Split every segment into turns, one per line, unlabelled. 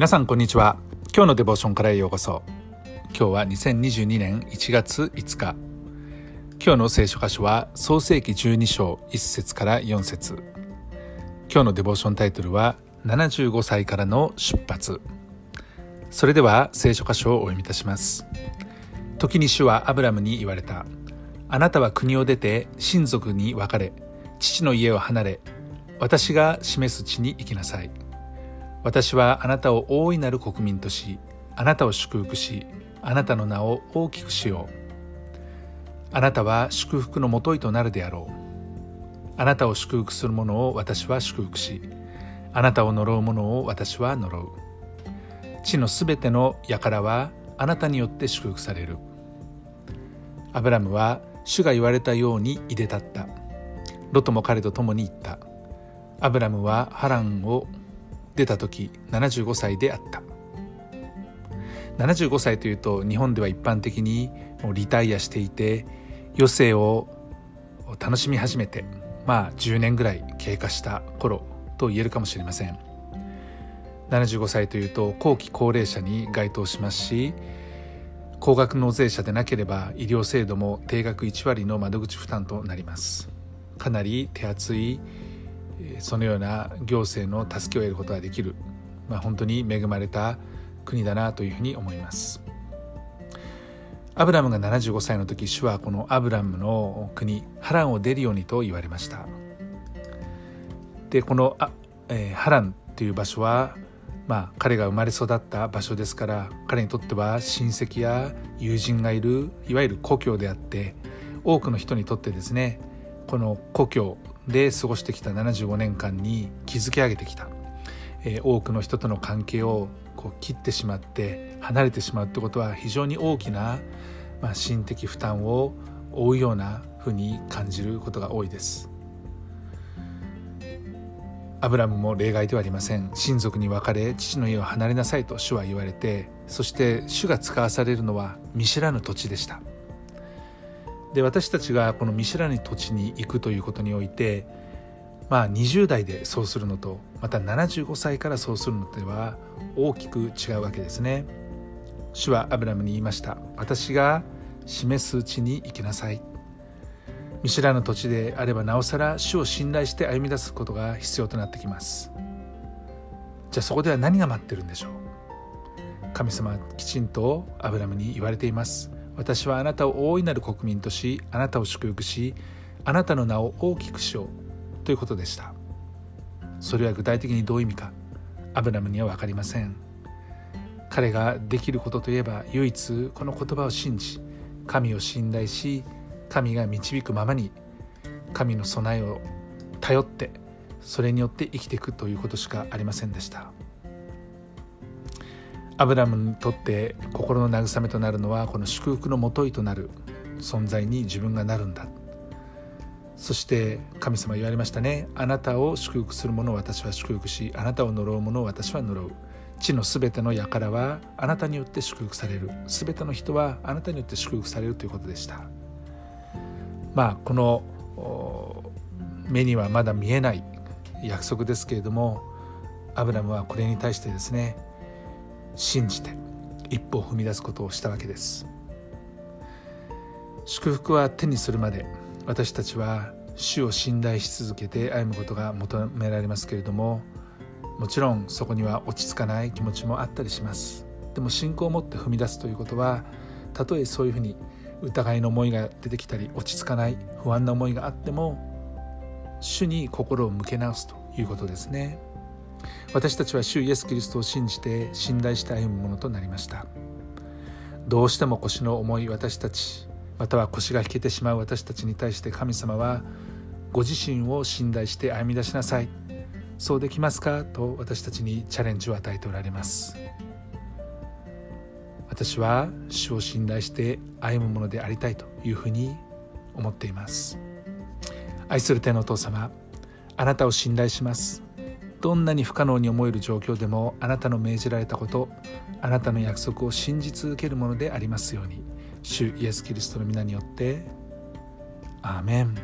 皆さんこんにちは。今日のデボーションからへようこそ。今日は2022年1月5日。今日の聖書箇所は創世紀12章1節から4節。今日のデボーションタイトルは75歳からの出発。それでは聖書箇所をお読みいたします。時に主はアブラムに言われた。あなたは国を出て親族に別れ父の家を離れ私が示す地に行きなさい。私はあなたを大いなる国民としあなたを祝福しあなたの名を大きくしよう。あなたは祝福のもといとなるであろう。あなたを祝福する者を私は祝福しあなたを呪う者を私は呪う。地のすべての輩はあなたによって祝福される。アブラムは主が言われたようにいでたった。ロトも彼と共に行った。アブラムはハランを出た時75歳であった。75歳というと日本では一般的にもリタイアしていて余生を楽しみ始めてまあ10年ぐらい経過した頃と言えるかもしれません。75歳というと後期高齢者に該当しますし高額納税者でなければ医療制度も定額1割の窓口負担となります。かなり手厚いそのような行政の助けを得ることができる、まあ、本当に恵まれた国だなというふうに思います。アブラムが75歳の時主はこのアブラムの国ハランを出るようにと言われました。でこのあ、えー、ハランという場所はまあ彼が生まれ育った場所ですから彼にとっては親戚や友人がいるいわゆる故郷であって多くの人にとってですねこの故郷で過ごしてきた75年間に築き上げてきた、えー、多くの人との関係をこう切ってしまって離れてしまうってことは非常に大きな、まあ、心的負担を負うようなふうに感じることが多いです。アブラムも例外ではありません。親族に別れ父の家を離れなさいと主は言われてそして主が使わされるのは見知らぬ土地でした。で私たちがこの見知らぬ土地に行くということにおいてまあ20代でそうするのとまた75歳からそうするのでは大きく違うわけですね。主はアブラムに言いました。私が示す地に行きなさい。見知らぬ土地であればなおさら主を信頼して歩み出すことが必要となってきます。じゃあそこでは何が待ってるんでしょう？神様はきちんとアブラムに言われています。私はあなたを大いなる国民としあなたを祝福しあなたの名を大きくしようということでした。それは具体的にどういう意味かアブラムには分かりません。彼ができることといえば唯一この言葉を信じ神を信頼し神が導くままに神の備えを頼ってそれによって生きていくということしかありませんでした。アブラムにとって心の慰めとなるのはこの祝福のもといとなる存在に自分がなるんだ。そして神様言われましたね。あなたを祝福する者を私は祝福しあなたを呪う者を私は呪う。地のすべての輩はあなたによって祝福される。すべての人はあなたによって祝福されるということでした。まあこの目にはまだ見えない約束ですけれどもアブラムはこれに対してですね信じて一歩踏み出すことをしたわけです祝福は手にするまで私たちは主を信頼し続けて歩むことが求められますけれどももちろんそこには落ち着かない気持ちもあったりしますでも信仰を持って踏み出すということはたとえそういうふうに疑いの思いが出てきたり落ち着かない不安な思いがあっても主に心を向け直すということですね。私たちは主イエス・キリストを信じて信頼して歩むものとなりました。どうしても腰の重い私たちまたは腰が引けてしまう私たちに対して神様はご自身を信頼して歩み出しなさい。そうできますか？と私たちにチャレンジを与えておられます。私は主を信頼して歩むものでありたいというふうに思っています。愛する天のお父様あなたを信頼します。どんなに不可能に思える状況でもあなたの命じられたことあなたの約束を信じ続けるものでありますように主イエス・キリストの皆によってアーメン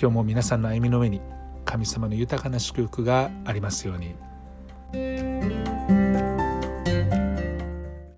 今日も皆さんの歩みの上に神様の豊かな祝福がありますように。